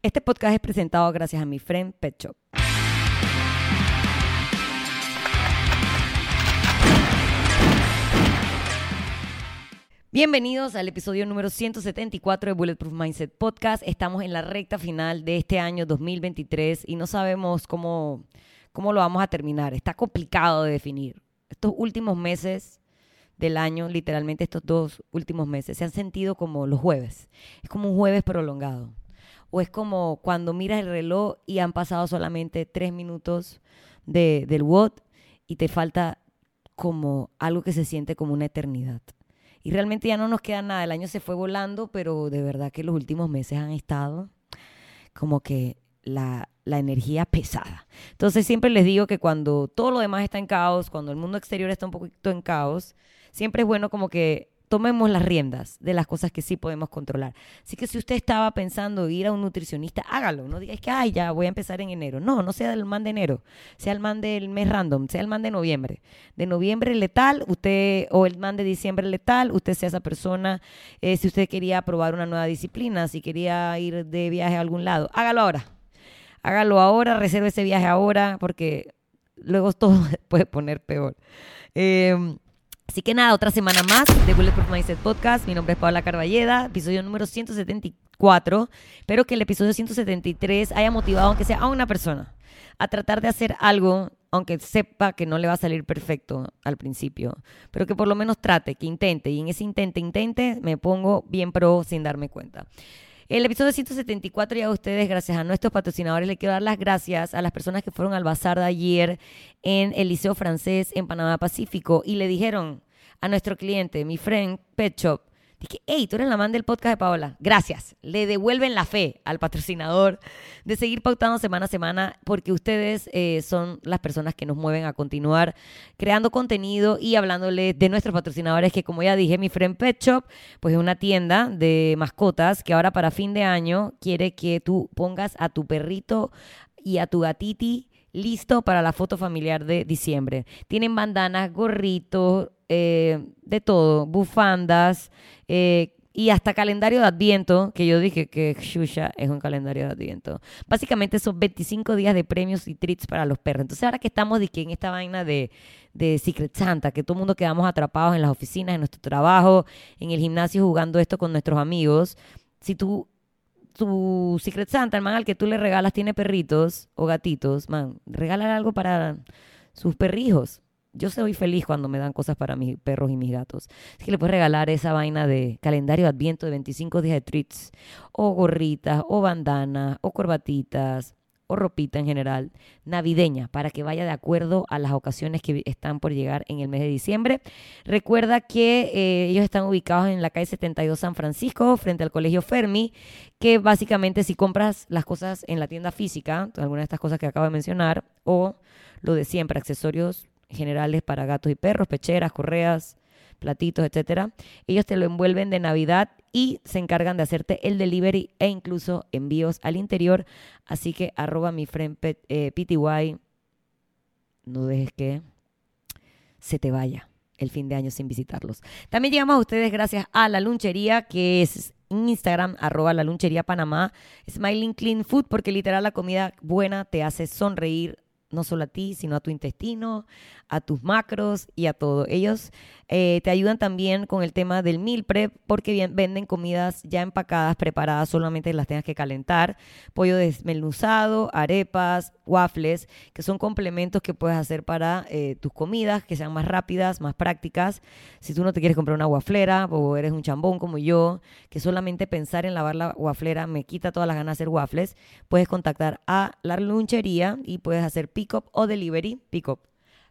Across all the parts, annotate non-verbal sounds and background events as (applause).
Este podcast es presentado gracias a mi friend Pet Shop. Bienvenidos al episodio número 174 de Bulletproof Mindset Podcast. Estamos en la recta final de este año 2023 y no sabemos cómo, cómo lo vamos a terminar. Está complicado de definir. Estos últimos meses del año, literalmente estos dos últimos meses, se han sentido como los jueves. Es como un jueves prolongado. O es como cuando miras el reloj y han pasado solamente tres minutos de, del WOT y te falta como algo que se siente como una eternidad. Y realmente ya no nos queda nada. El año se fue volando, pero de verdad que los últimos meses han estado como que la, la, energía pesada. Entonces siempre les digo que cuando todo lo demás está en caos, cuando el mundo exterior está un poquito en caos, siempre es bueno como que tomemos las riendas de las cosas que sí podemos controlar. Así que si usted estaba pensando ir a un nutricionista, hágalo. No diga que, ay, ya voy a empezar en enero. No, no sea el man de enero, sea el man del mes random, sea el man de noviembre. De noviembre letal, usted, o el man de diciembre letal, usted sea esa persona. Eh, si usted quería probar una nueva disciplina, si quería ir de viaje a algún lado, hágalo ahora. Hágalo ahora, reserve ese viaje ahora, porque luego (laughs) todo puede poner peor. Eh, Así que nada, otra semana más de Bulletproof Mindset Podcast. Mi nombre es Paula Carballeda, episodio número 174. Espero que el episodio 173 haya motivado, aunque sea a una persona, a tratar de hacer algo, aunque sepa que no le va a salir perfecto al principio, pero que por lo menos trate, que intente. Y en ese intente, intente, me pongo bien pro sin darme cuenta. El episodio 174 ya a ustedes, gracias a nuestros patrocinadores, le quiero dar las gracias a las personas que fueron al bazar de ayer en el Liceo Francés en Panamá Pacífico y le dijeron a nuestro cliente, mi friend Pet Dije, hey, tú eres la man del podcast de Paola. Gracias. Le devuelven la fe al patrocinador de seguir pautando semana a semana porque ustedes eh, son las personas que nos mueven a continuar creando contenido y hablándole de nuestros patrocinadores que como ya dije, mi friend Pet Shop, pues es una tienda de mascotas que ahora para fin de año quiere que tú pongas a tu perrito y a tu gatiti listo para la foto familiar de diciembre. Tienen bandanas, gorritos, eh, de todo, bufandas eh, y hasta calendario de Adviento, que yo dije que Shusha es un calendario de Adviento. Básicamente son 25 días de premios y treats para los perros. Entonces ahora que estamos en esta vaina de, de Secret Santa, que todo el mundo quedamos atrapados en las oficinas, en nuestro trabajo, en el gimnasio jugando esto con nuestros amigos, si tú tu Secret Santa, el man al que tú le regalas tiene perritos o gatitos, man, regálale algo para sus perrijos. Yo soy feliz cuando me dan cosas para mis perros y mis gatos. Es que le puedes regalar esa vaina de calendario de adviento de 25 días de treats, o gorritas, o bandanas, o corbatitas, o ropita en general, navideña, para que vaya de acuerdo a las ocasiones que están por llegar en el mes de diciembre. Recuerda que eh, ellos están ubicados en la calle 72 San Francisco, frente al Colegio Fermi, que básicamente si compras las cosas en la tienda física, algunas de estas cosas que acabo de mencionar, o lo de siempre, accesorios generales para gatos y perros, pecheras, correas, platitos, etcétera. Ellos te lo envuelven de Navidad y se encargan de hacerte el delivery e incluso envíos al interior. Así que arroba mi friend PTY. Eh, no dejes que se te vaya el fin de año sin visitarlos. También llegamos a ustedes gracias a la lunchería que es Instagram, arroba la lunchería Panamá, Smiling Clean Food, porque literal la comida buena te hace sonreír no solo a ti, sino a tu intestino, a tus macros y a todo. Ellos eh, te ayudan también con el tema del meal prep porque venden comidas ya empacadas, preparadas, solamente las tengas que calentar. Pollo desmenuzado, arepas, waffles, que son complementos que puedes hacer para eh, tus comidas, que sean más rápidas, más prácticas. Si tú no te quieres comprar una waflera o eres un chambón como yo, que solamente pensar en lavar la waflera me quita todas las ganas de hacer waffles, puedes contactar a la lunchería y puedes hacer pick-up o delivery. Pick-up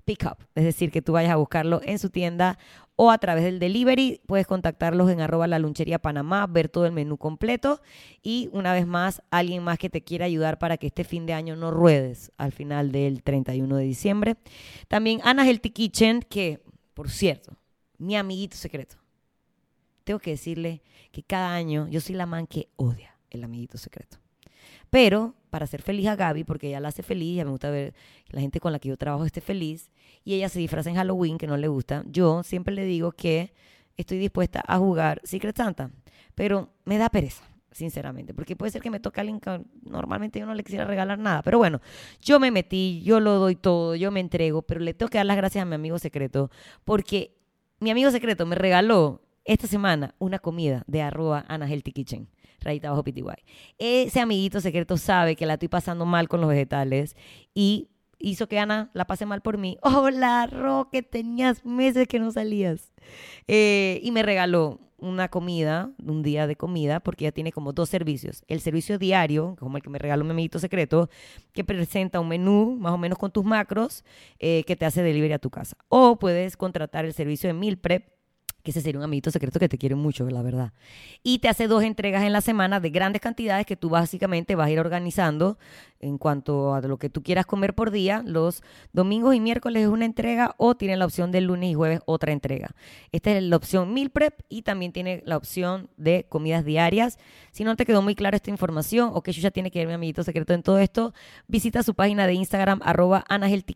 Pickup, es decir, que tú vayas a buscarlo en su tienda o a través del delivery. Puedes contactarlos en arroba la lunchería Panamá, ver todo el menú completo y una vez más, alguien más que te quiera ayudar para que este fin de año no ruedes al final del 31 de diciembre. También Ana Healthy Kitchen, que, por cierto, mi amiguito secreto. Tengo que decirle que cada año yo soy la man que odia el amiguito secreto. Pero para hacer feliz a Gaby, porque ella la hace feliz, ya me gusta ver que la gente con la que yo trabajo esté feliz, y ella se disfraza en Halloween, que no le gusta, yo siempre le digo que estoy dispuesta a jugar Secret Santa, pero me da pereza. sinceramente, porque puede ser que me toque a alguien que normalmente yo no le quisiera regalar nada, pero bueno, yo me metí, yo lo doy todo, yo me entrego, pero le tengo que dar las gracias a mi amigo secreto, porque mi amigo secreto me regaló esta semana una comida de arroba Ana Healthy Kitchen, rayita bajo PTY. Ese amiguito secreto sabe que la estoy pasando mal con los vegetales y hizo que Ana la pase mal por mí. (laughs) Hola, Ro, que tenías meses que no salías. Eh, y me regaló una comida, un día de comida, porque ella tiene como dos servicios. El servicio diario, como el que me regaló mi amiguito secreto, que presenta un menú más o menos con tus macros eh, que te hace delivery a tu casa. O puedes contratar el servicio de Meal Prep, que ese sería un amiguito secreto que te quiere mucho, la verdad. Y te hace dos entregas en la semana de grandes cantidades que tú básicamente vas a ir organizando en cuanto a lo que tú quieras comer por día. Los domingos y miércoles es una entrega o tiene la opción de lunes y jueves otra entrega. Esta es la opción Meal Prep y también tiene la opción de comidas diarias. Si no te quedó muy clara esta información o que yo ya tiene que ver mi amiguito secreto en todo esto, visita su página de Instagram arroba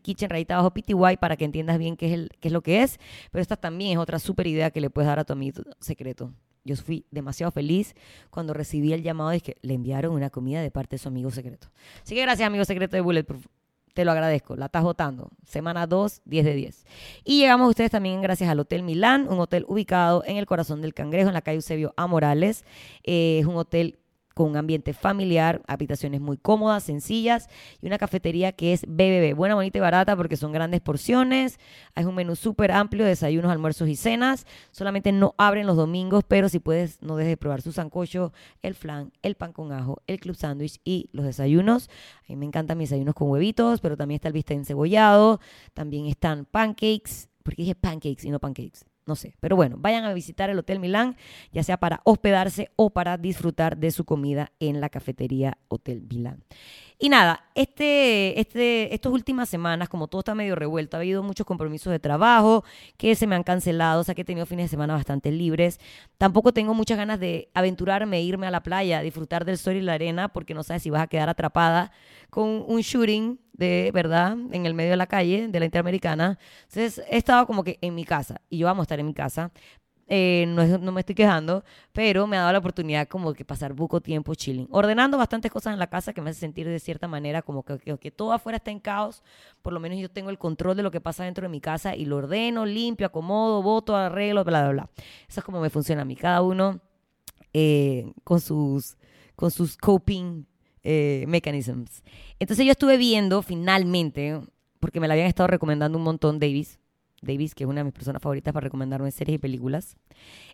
Kitchen, rayita abajo PTY para que entiendas bien qué es, el, qué es lo que es. Pero esta también es otra súper idea que le puedes dar a tu amigo secreto. Yo fui demasiado feliz cuando recibí el llamado de que le enviaron una comida de parte de su amigo secreto. Así que gracias, amigo secreto de Bulletproof. Te lo agradezco. La estás votando. Semana 2, 10 de 10. Y llegamos a ustedes también gracias al Hotel Milán, un hotel ubicado en el corazón del Cangrejo, en la calle Eusebio A. Morales. Eh, es un hotel con un ambiente familiar, habitaciones muy cómodas, sencillas y una cafetería que es BBB, buena, bonita y barata porque son grandes porciones, es un menú súper amplio, desayunos, almuerzos y cenas, solamente no abren los domingos, pero si puedes no dejes de probar su sancocho, el flan, el pan con ajo, el club sándwich y los desayunos. A mí me encantan mis desayunos con huevitos, pero también está el bistec encebollado, también están pancakes, porque dije pancakes y no pancakes no sé. Pero bueno, vayan a visitar el Hotel Milán, ya sea para hospedarse o para disfrutar de su comida en la cafetería Hotel Milán. Y nada, este, este, estas últimas semanas, como todo está medio revuelto, ha habido muchos compromisos de trabajo que se me han cancelado, o sea que he tenido fines de semana bastante libres. Tampoco tengo muchas ganas de aventurarme, irme a la playa, disfrutar del sol y la arena, porque no sabes si vas a quedar atrapada con un shooting de verdad en el medio de la calle de la Interamericana. Entonces he estado como que en mi casa y yo vamos a estar en mi casa, eh, no, me estoy quejando, pero me ha dado la oportunidad como que pasar poco tiempo chilling, ordenando bastantes cosas en la casa que me hace sentir de cierta manera como que, todo afuera está en caos, por lo menos yo tengo el control de lo que pasa dentro de mi casa y lo ordeno, limpio, acomodo, voto, arreglo, bla, bla, bla. Eso es como me funciona a mí, cada uno eh, con, sus, con sus coping eh, mechanisms. Entonces yo estuve viendo finalmente, porque me la habían estado recomendando un montón Davis, Davis, que es una de mis personas favoritas para recomendarme series y películas,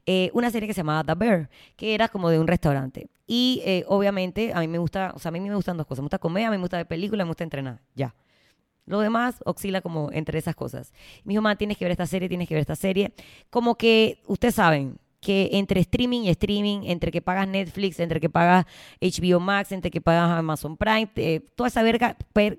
eh, una serie que se llamaba The Bear, que era como de un restaurante. Y eh, obviamente a mí me gusta, o sea, a mí me gustan dos cosas. Me gusta comer, a mí me gusta ver películas, me gusta entrenar, ya. Lo demás oscila como entre esas cosas. Mi hijo, tienes que ver esta serie, tienes que ver esta serie. Como que, ustedes saben, que entre streaming y streaming, entre que pagas Netflix, entre que pagas HBO Max, entre que pagas Amazon Prime, eh, toda esa verga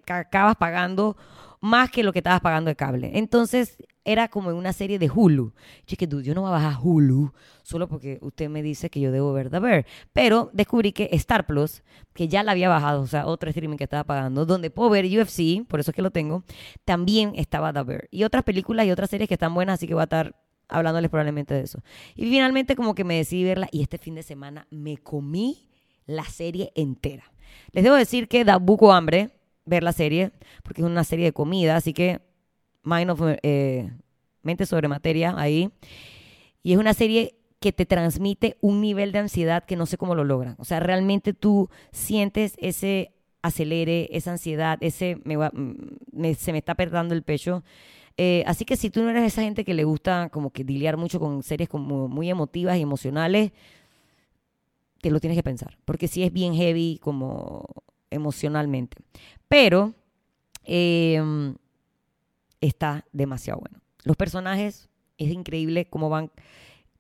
acabas pagando más que lo que estabas pagando de cable. Entonces era como una serie de Hulu. Chique, yo no voy a bajar Hulu solo porque usted me dice que yo debo ver The Bear. Pero descubrí que Star Plus, que ya la había bajado, o sea, otro streaming que estaba pagando, donde puedo ver UFC, por eso es que lo tengo, también estaba The Bear. Y otras películas y otras series que están buenas, así que voy a estar hablándoles probablemente de eso. Y finalmente como que me decidí verla y este fin de semana me comí la serie entera. Les debo decir que da buco hambre, ver la serie, porque es una serie de comida, así que Mind of, eh, Mente sobre Materia ahí. Y es una serie que te transmite un nivel de ansiedad que no sé cómo lo logran. O sea, realmente tú sientes ese acelere, esa ansiedad, ese me se me está perdiendo el pecho. Eh, así que si tú no eres esa gente que le gusta como que diliar mucho con series como muy emotivas y emocionales, te lo tienes que pensar, porque sí es bien heavy como emocionalmente. Pero em, está demasiado bueno. Los personajes es increíble cómo van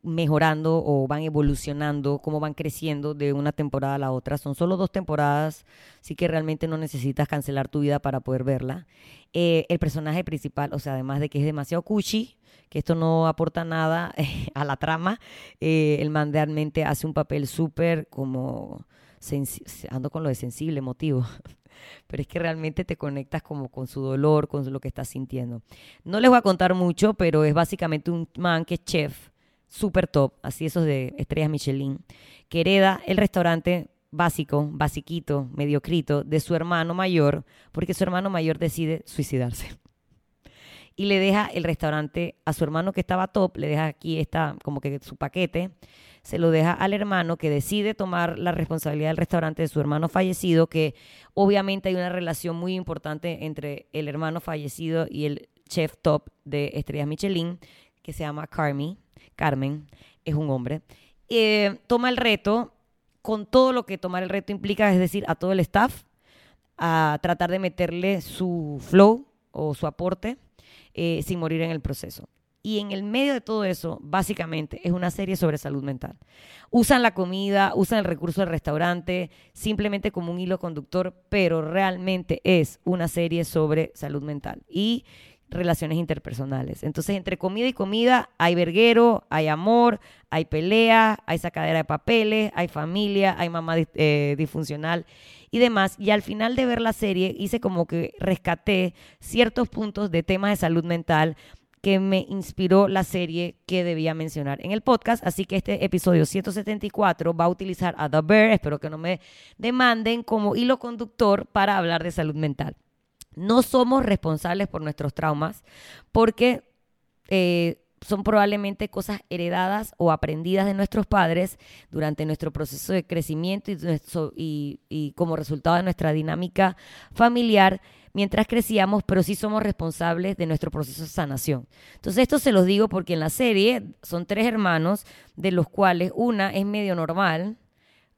mejorando o van evolucionando, cómo van creciendo de una temporada a la otra. Son solo dos temporadas, así que realmente no necesitas cancelar tu vida para poder verla. Eh, el personaje principal, o sea, además de que es demasiado cuchi, que esto no aporta nada (laughs) a la trama, eh, el man realmente hace un papel súper como ando con lo de sensible, emotivo, (laughs) pero es que realmente te conectas como con su dolor, con lo que estás sintiendo. No les voy a contar mucho, pero es básicamente un man que es chef super top, así esos de estrellas Michelin, que hereda el restaurante básico, basiquito, mediocrito de su hermano mayor, porque su hermano mayor decide suicidarse. Y le deja el restaurante a su hermano que estaba top, le deja aquí está como que su paquete, se lo deja al hermano que decide tomar la responsabilidad del restaurante de su hermano fallecido, que obviamente hay una relación muy importante entre el hermano fallecido y el chef top de Estrellas Michelin, que se llama Carmi, Carmen, es un hombre. Eh, toma el reto con todo lo que tomar el reto implica, es decir, a todo el staff, a tratar de meterle su flow o su aporte eh, sin morir en el proceso. Y en el medio de todo eso, básicamente, es una serie sobre salud mental. Usan la comida, usan el recurso del restaurante, simplemente como un hilo conductor, pero realmente es una serie sobre salud mental. Y relaciones interpersonales. Entonces, entre comida y comida hay verguero, hay amor, hay pelea, hay sacadera de papeles, hay familia, hay mamá eh, disfuncional y demás. Y al final de ver la serie hice como que rescaté ciertos puntos de temas de salud mental que me inspiró la serie que debía mencionar en el podcast. Así que este episodio 174 va a utilizar a The Bear, espero que no me demanden, como hilo conductor para hablar de salud mental. No somos responsables por nuestros traumas porque eh, son probablemente cosas heredadas o aprendidas de nuestros padres durante nuestro proceso de crecimiento y, como resultado de nuestra dinámica familiar mientras crecíamos, pero sí somos responsables de nuestro proceso de sanación. Entonces esto se los digo porque en la serie son tres hermanos, de los cuales una es medio normal,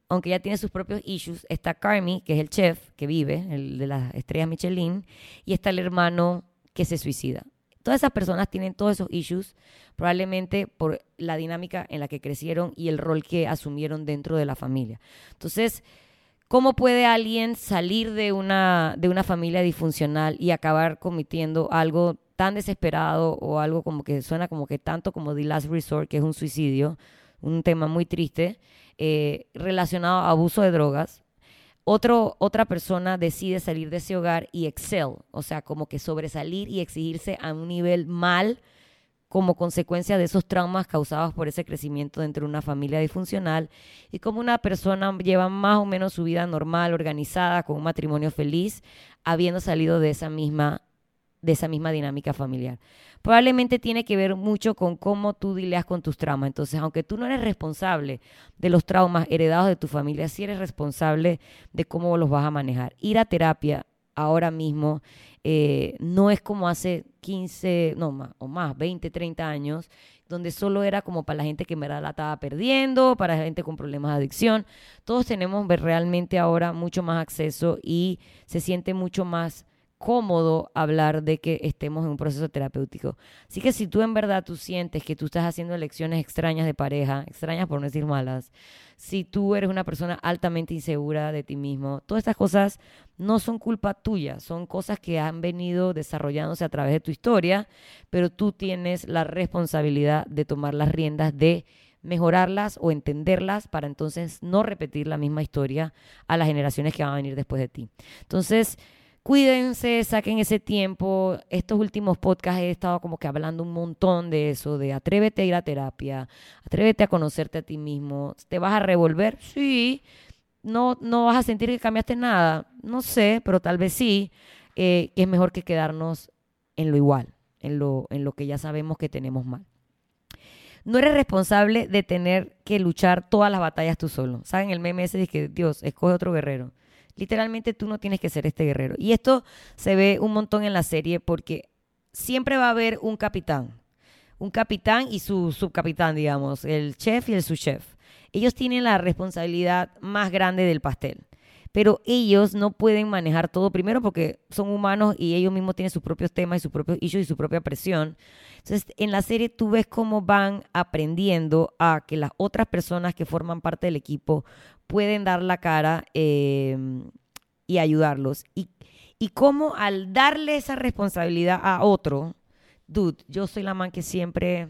aunque ya tiene sus propios issues, está Carmi, que es el chef que vive, el de las estrellas Michelin, y está el hermano que se suicida. Todas esas personas tienen todos esos issues, probablemente por la dinámica en la que crecieron y el rol que asumieron dentro de la familia. Entonces, ¿cómo puede alguien salir de una, de una familia disfuncional y acabar cometiendo algo tan desesperado o algo como que suena como que tanto como The Last Resort, que es un suicidio, un tema muy triste? Eh, relacionado a abuso de drogas. Otro, otra persona decide salir de ese hogar y excel, o sea, como que sobresalir y exigirse a un nivel mal como consecuencia de esos traumas causados por ese crecimiento dentro de una familia disfuncional y como una persona lleva más o menos su vida normal, organizada, con un matrimonio feliz, habiendo salido de esa misma de esa misma dinámica familiar. Probablemente tiene que ver mucho con cómo tú dileas con tus traumas. Entonces, aunque tú no eres responsable de los traumas heredados de tu familia, sí eres responsable de cómo los vas a manejar. Ir a terapia ahora mismo eh, no es como hace 15, no más, o más, 20, 30 años, donde solo era como para la gente que me la estaba perdiendo, para la gente con problemas de adicción. Todos tenemos realmente ahora mucho más acceso y se siente mucho más cómodo hablar de que estemos en un proceso terapéutico. Así que si tú en verdad tú sientes que tú estás haciendo elecciones extrañas de pareja, extrañas por no decir malas, si tú eres una persona altamente insegura de ti mismo, todas estas cosas no son culpa tuya, son cosas que han venido desarrollándose a través de tu historia, pero tú tienes la responsabilidad de tomar las riendas de mejorarlas o entenderlas para entonces no repetir la misma historia a las generaciones que van a venir después de ti. Entonces, Cuídense, saquen ese tiempo. Estos últimos podcasts he estado como que hablando un montón de eso, de atrévete a ir a terapia, atrévete a conocerte a ti mismo. ¿Te vas a revolver? Sí. No, no vas a sentir que cambiaste nada. No sé, pero tal vez sí. Eh, que es mejor que quedarnos en lo igual, en lo, en lo que ya sabemos que tenemos mal. No eres responsable de tener que luchar todas las batallas tú solo. ¿Saben el meme ese de que Dios escoge otro guerrero? Literalmente tú no tienes que ser este guerrero. Y esto se ve un montón en la serie porque siempre va a haber un capitán. Un capitán y su subcapitán, digamos, el chef y el subchef. Ellos tienen la responsabilidad más grande del pastel. Pero ellos no pueden manejar todo primero porque son humanos y ellos mismos tienen sus propios temas y sus propios issues y su propia presión. Entonces, en la serie tú ves cómo van aprendiendo a que las otras personas que forman parte del equipo pueden dar la cara em, y ayudarlos. Y, y cómo al darle esa responsabilidad a otro, dude, yo soy la man que siempre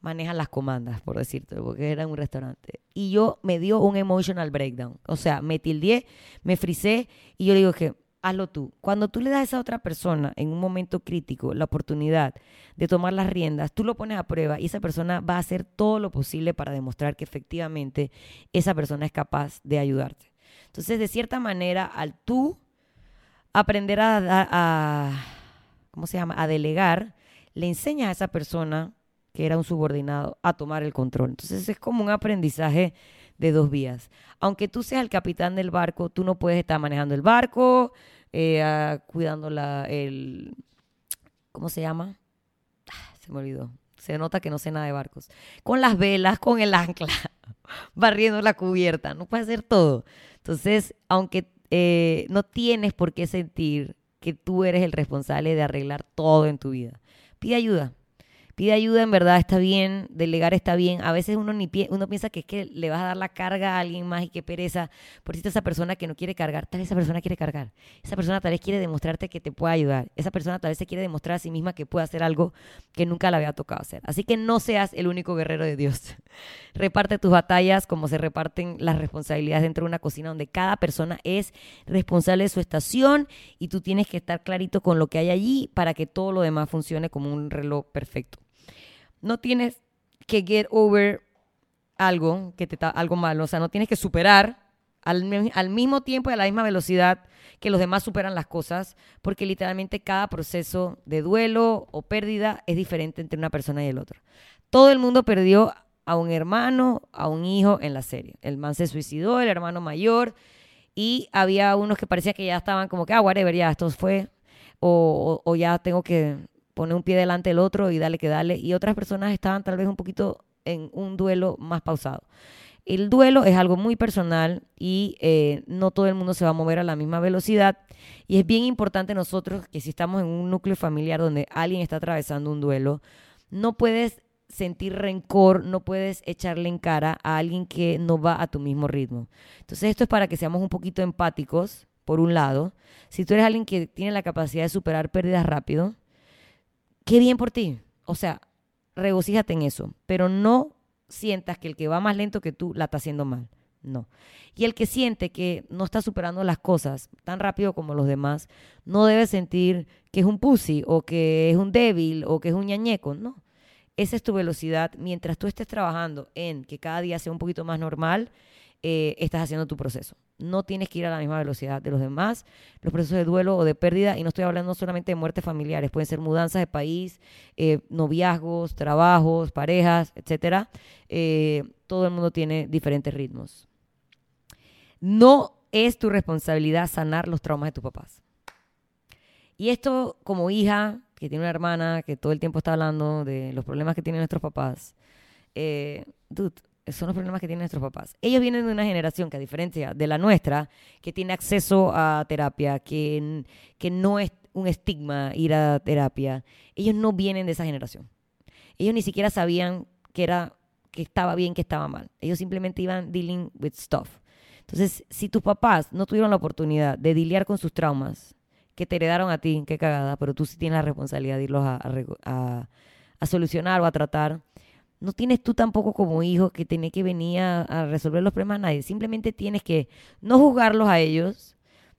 maneja las comandas, por decirte, porque era un restaurante. Y yo me dio un emotional breakdown. O sea, me tildié, me frisé y yo digo que hazlo tú. Cuando tú le das a esa otra persona en un momento crítico la oportunidad de tomar las riendas, tú lo pones a prueba y esa persona va a hacer todo lo posible para demostrar que efectivamente esa persona es capaz de ayudarte. Entonces, de cierta manera, al tú aprender a, a, ¿cómo se llama? A delegar, le enseñas a esa persona que era un subordinado a tomar el control. Entonces, es como un aprendizaje de dos vías. Aunque tú seas el capitán del barco, tú no puedes estar manejando el barco, eh, cuidando la, el, ¿cómo se llama? Ah, se me olvidó. Se nota que no sé nada de barcos. Con las velas, con el ancla, (laughs) barriendo la cubierta. No puedes hacer todo. Entonces, aunque eh, no tienes por qué sentir que tú eres el responsable de arreglar todo en tu vida. Pide ayuda. Pide ayuda, en verdad está bien, delegar está bien. A veces uno ni uno piensa que es que le vas a dar la carga a alguien más y qué pereza. Por cierto, esa persona que no quiere cargar, tal vez esa persona quiere cargar. Esa persona tal vez quiere demostrarte que te puede ayudar. Esa persona tal vez se quiere demostrar a sí misma que puede hacer algo que nunca le había tocado hacer. Así que no seas el único guerrero de Dios. (laughs) Reparte tus batallas como se reparten las responsabilidades dentro de una cocina donde cada persona es responsable de su estación y tú tienes que estar clarito con lo que hay allí para que todo lo demás funcione como un reloj perfecto no tienes que get over algo que te está algo malo, o sea, no tienes que superar al, al, mismo tiempo y a la misma velocidad que los demás superan las cosas, porque literalmente cada proceso de duelo o pérdida es diferente entre una persona y el otro. Todo el mundo perdió a un hermano, a un hijo en la serie. El man se suicidó, el hermano mayor, y había unos que parecía que ya estaban como que, ah, whatever, ya esto fue, o, o ya tengo que pone un pie delante del otro y dale que dale. Y otras personas estaban tal vez un poquito en un duelo más pausado. El duelo es algo muy personal y eh, no todo el mundo se va a mover a la misma velocidad. Y es bien importante nosotros que si estamos en un núcleo familiar donde alguien está atravesando un duelo, no puedes sentir rencor, no puedes echarle en cara a alguien que no va a tu mismo ritmo. Entonces esto es para que seamos un poquito empáticos, por un lado. Si tú eres alguien que tiene la capacidad de superar pérdidas rápido, qué bien por ti. O sea, regocíjate en eso, pero no sientas que el que va más lento que tú la está haciendo mal. No. Y el que siente que no está superando las cosas tan rápido como los demás, no debe sentir que es un pussy o que es un débil o que es un ñañeco. No. Esa es tu velocidad. Mientras tú estés trabajando en que cada día sea un poquito más normal, eh, estás haciendo tu proceso. No tienes que ir a la misma velocidad de los demás. Los procesos de duelo o de pérdida, y no estoy hablando solamente de muertes familiares, pueden ser mudanzas de país, eh, noviazgos, trabajos, parejas, etcétera. Eh, todo el mundo tiene diferentes ritmos. No es tu responsabilidad sanar los traumas de tus papás. Y esto como hija, que tiene una hermana que todo el tiempo está hablando de los problemas que tienen nuestros papás, eh, son los problemas que tienen nuestros papás. Ellos vienen de una generación que, a diferencia de la nuestra, que tiene acceso a terapia, que, que no es un estigma ir a terapia, ellos no vienen de esa generación. Ellos ni siquiera sabían que, era, que estaba bien, que estaba mal. Ellos simplemente iban dealing with stuff. Entonces, si tus papás no tuvieron la oportunidad de lidiar con sus traumas, que te heredaron a ti, qué cagada, pero tú sí tienes la responsabilidad de irlos a, a, a solucionar o a tratar, no tienes tú tampoco como hijo que tiene que venir a, resolver los problemas a nadie. Simplemente tienes que no juzgarlos a ellos,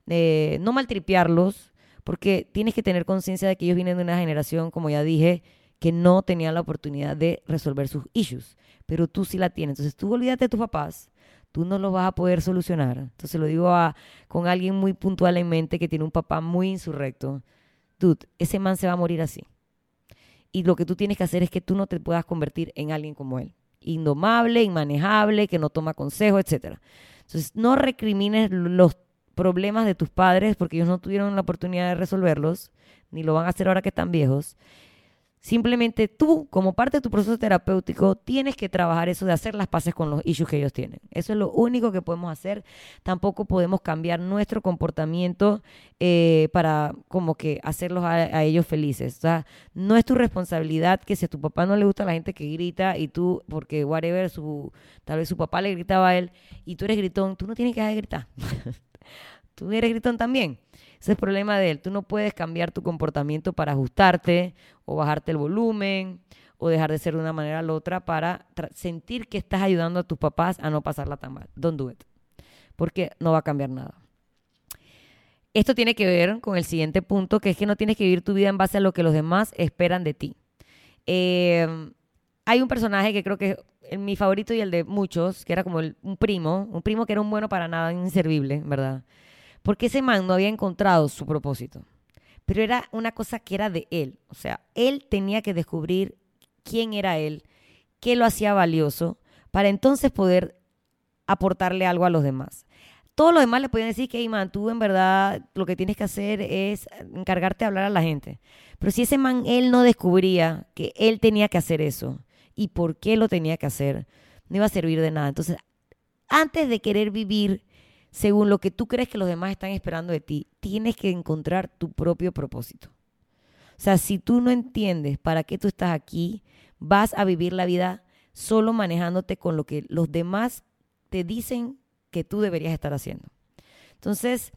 eh, no maltripearlos, porque tienes que tener conciencia de que ellos vienen de una generación, como ya dije, que no tenía la oportunidad de resolver sus issues. Pero tú sí la tienes. Entonces tú olvídate de tus papás, tú no los vas a poder solucionar. Entonces lo digo a, con alguien muy puntual en mente que tiene un papá muy insurrecto. Dude, ese man se va a morir así y lo que tú tienes que hacer es que tú no te puedas convertir en alguien como él. Indomable, inmanejable, que no toma consejo, etc. Entonces, no recrimines los problemas de tus padres porque ellos no tuvieron la oportunidad de resolverlos, ni lo van a hacer ahora que están viejos. Simplemente tú, como parte de tu proceso terapéutico, tienes que trabajar eso de hacer las paces con los issues que ellos tienen. Eso es lo único que podemos hacer. Tampoco podemos cambiar nuestro comportamiento eh, para como que hacerlos a, ellos felices. O sea, no es tu responsabilidad que si a tu papá no le gusta la gente que grita y tú, porque whatever, su, tal vez su papá le gritaba a él y tú eres gritón, tú no tienes que dejar de gritar. (laughs) tú eres gritón también. Ese es el problema de él. Tú no puedes cambiar tu comportamiento para ajustarte o bajarte el volumen o dejar de ser de una manera a la otra para sentir que estás ayudando a tus papás a no pasarla tan mal. Don't do it. Porque no va a cambiar nada. esto tiene que ver con el siguiente punto, que es que no tienes que vivir tu vida en base a lo que los demás esperan de ti. Eh, hay un personaje que creo que es mi favorito y el de muchos, que era como un primo, un primo que era un bueno para nada, inservible, ¿verdad? Porque ese man no había encontrado su propósito. Pero era una cosa que era de él. O sea, él tenía que descubrir quién era él, qué lo hacía valioso, para entonces poder aportarle algo a los demás. Todos los demás le podían decir que, hey, man, tú en verdad lo que tienes que hacer es encargarte de hablar a la gente. Pero si ese man, él no descubría que él tenía que hacer eso y por qué lo tenía que hacer, no iba a servir de nada. Entonces, antes de querer vivir según lo que tú crees que los demás están esperando de ti, tienes que encontrar tu propio propósito. O sea, si tú no entiendes para qué tú estás aquí, vas a vivir la vida solo manejándote con lo que los demás te dicen que tú deberías estar haciendo. Entonces,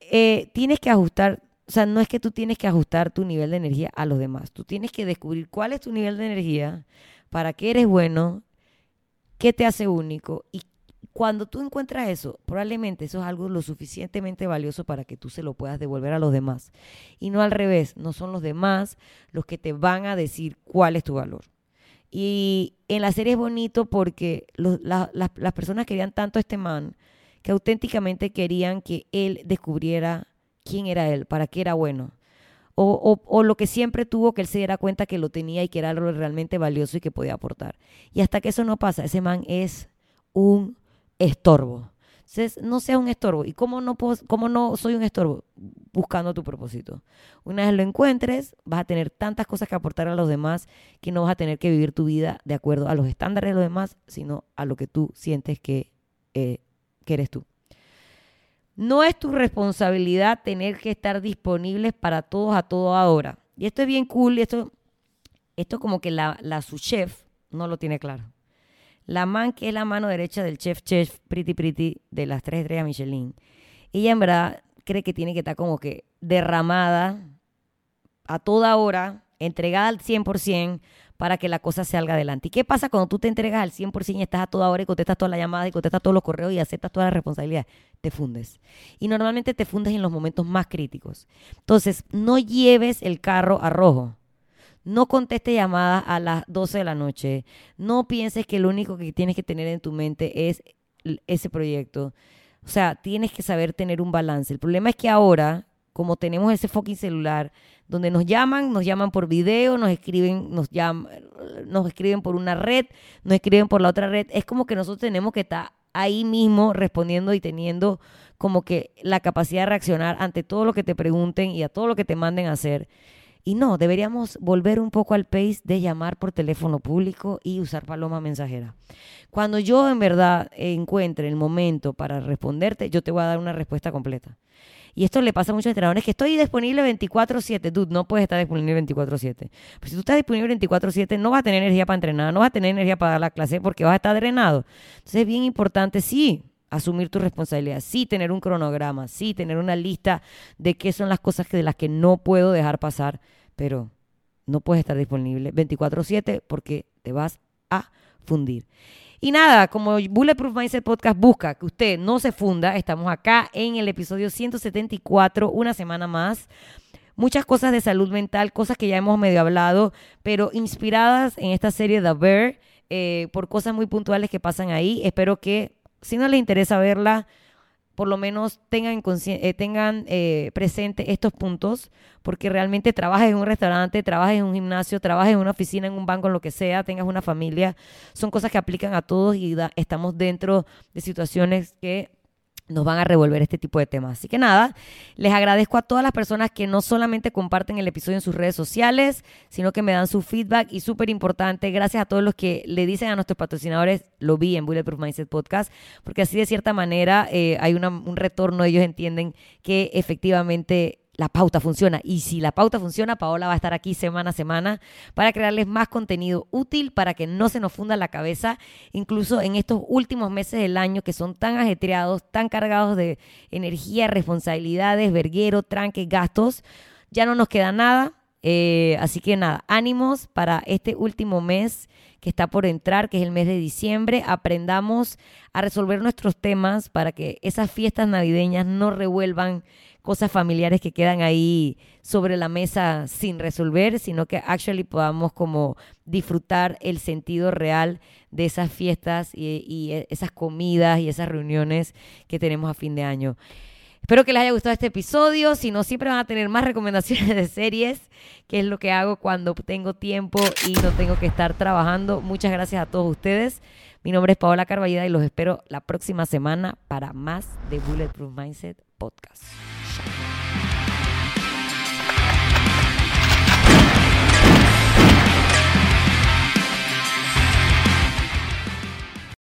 eh, tienes que ajustar, o sea, no es que tú tienes que ajustar tu nivel de energía a los demás, tú tienes que descubrir cuál es tu nivel de energía, para qué eres bueno, qué te hace único y cuando tú encuentras eso, probablemente eso es algo lo suficientemente valioso para que tú se lo puedas devolver a los demás. Y no al revés, no son los demás los que te van a decir cuál es tu valor. Y en la serie es bonito porque las personas querían tanto a este man que auténticamente querían que él descubriera quién era él, para qué era bueno. O, o, lo que siempre tuvo, que él se diera cuenta que lo tenía y que era algo realmente valioso y que podía aportar. Y hasta que eso no pasa, ese man es un estorbo. Entonces, no sea un estorbo. ¿Y cómo no, puedo, cómo no soy un estorbo? Buscando tu propósito. Una vez lo encuentres, vas a tener tantas cosas que aportar a los demás que no vas a tener que vivir tu vida de acuerdo a los estándares de los demás, sino a lo que tú sientes que, eh, que eres tú. No es tu responsabilidad tener que estar disponibles para todos a todo ahora. Y esto es bien cool. Esto, esto como que la, la su chef no lo tiene claro. La man que es la mano derecha del chef chef Pretty Pretty de las tres estrellas Michelin. Ella en verdad cree que tiene que estar como que derramada a toda hora, entregada al 100% para que la cosa salga adelante. ¿Y qué pasa cuando tú te entregas al 100% y estás a toda hora y contestas todas las llamadas y contestas todos los correos y aceptas todas las responsabilidades? Te fundes. Y normalmente te fundes en los momentos más críticos. Entonces, no lleves el carro a rojo. No conteste llamadas a las 12 de la noche. No pienses que lo único que tienes que tener en tu mente es ese proyecto. O sea, tienes que saber tener un balance. El problema es que ahora, como tenemos ese fucking celular, donde nos llaman, nos llaman por video, nos escriben, nos llaman, nos escriben por una red, nos escriben por la otra red, es como que nosotros tenemos que estar ahí mismo respondiendo y teniendo como que la capacidad de reaccionar ante todo lo que te pregunten y a todo lo que te manden a hacer. Y no, deberíamos volver un poco al pace de llamar por teléfono público y usar paloma mensajera. Cuando yo en verdad encuentre el momento para responderte, yo te voy a dar una respuesta completa. Y esto le pasa a muchos entrenadores que estoy disponible 24/7. Dude, no puedes estar disponible 24/7. Pues si tú estás disponible 24/7, no vas a tener energía para entrenar, no vas a tener energía para dar la clase porque vas a estar drenado. Entonces es bien importante, sí, asumir tu responsabilidad, sí tener un cronograma, sí tener una lista de qué son las cosas de las que no puedo dejar pasar, pero no puedes estar disponible 24/7 porque te vas a fundir. Y nada, como Bulletproof Mindset Podcast busca que usted no se funda, estamos acá en el episodio 174, una semana más. Muchas cosas de salud mental, cosas que ya hemos medio hablado, pero inspiradas en esta serie The Bear eh, por cosas muy puntuales que pasan ahí. Espero que si no les interesa verla, por lo menos tengan, eh, tengan eh, presente estos puntos, porque realmente trabajes en un restaurante, trabajes en un gimnasio, trabajes en una oficina, en un banco, en lo que sea, tengas una familia, son cosas que aplican a todos y estamos dentro de situaciones que nos van a revolver este tipo de temas. Así que nada, les agradezco a todas las personas que no solamente comparten el episodio en sus redes sociales, sino que me dan su feedback y súper importante, gracias a todos los que le dicen a nuestros patrocinadores, lo vi en Bulletproof Mindset Podcast, porque así de cierta manera eh, hay un retorno, ellos entienden que efectivamente la pauta funciona. Y si la pauta funciona, Paola va a estar aquí semana a semana para crearles más contenido útil para que no se nos funda la cabeza, incluso en estos últimos meses del año que son tan ajetreados, tan cargados de energía, responsabilidades, verguero, tranques, gastos. Ya no nos queda nada. Eh, así que nada, ánimos para este último mes que está por entrar, que es el mes de diciembre. Aprendamos a resolver nuestros temas para que esas fiestas navideñas no revuelvan cosas familiares que quedan ahí sobre la mesa sin resolver, sino que actually podamos como disfrutar el sentido real de esas fiestas y, y esas comidas y esas reuniones que tenemos a fin de año. Espero que les haya gustado este episodio. Si no, siempre van a tener más recomendaciones de series, que es lo que hago cuando tengo tiempo y no tengo que estar trabajando. Muchas gracias a todos ustedes. Mi nombre es Paola Carballida y los espero la próxima semana para más de Bulletproof Mindset Podcast.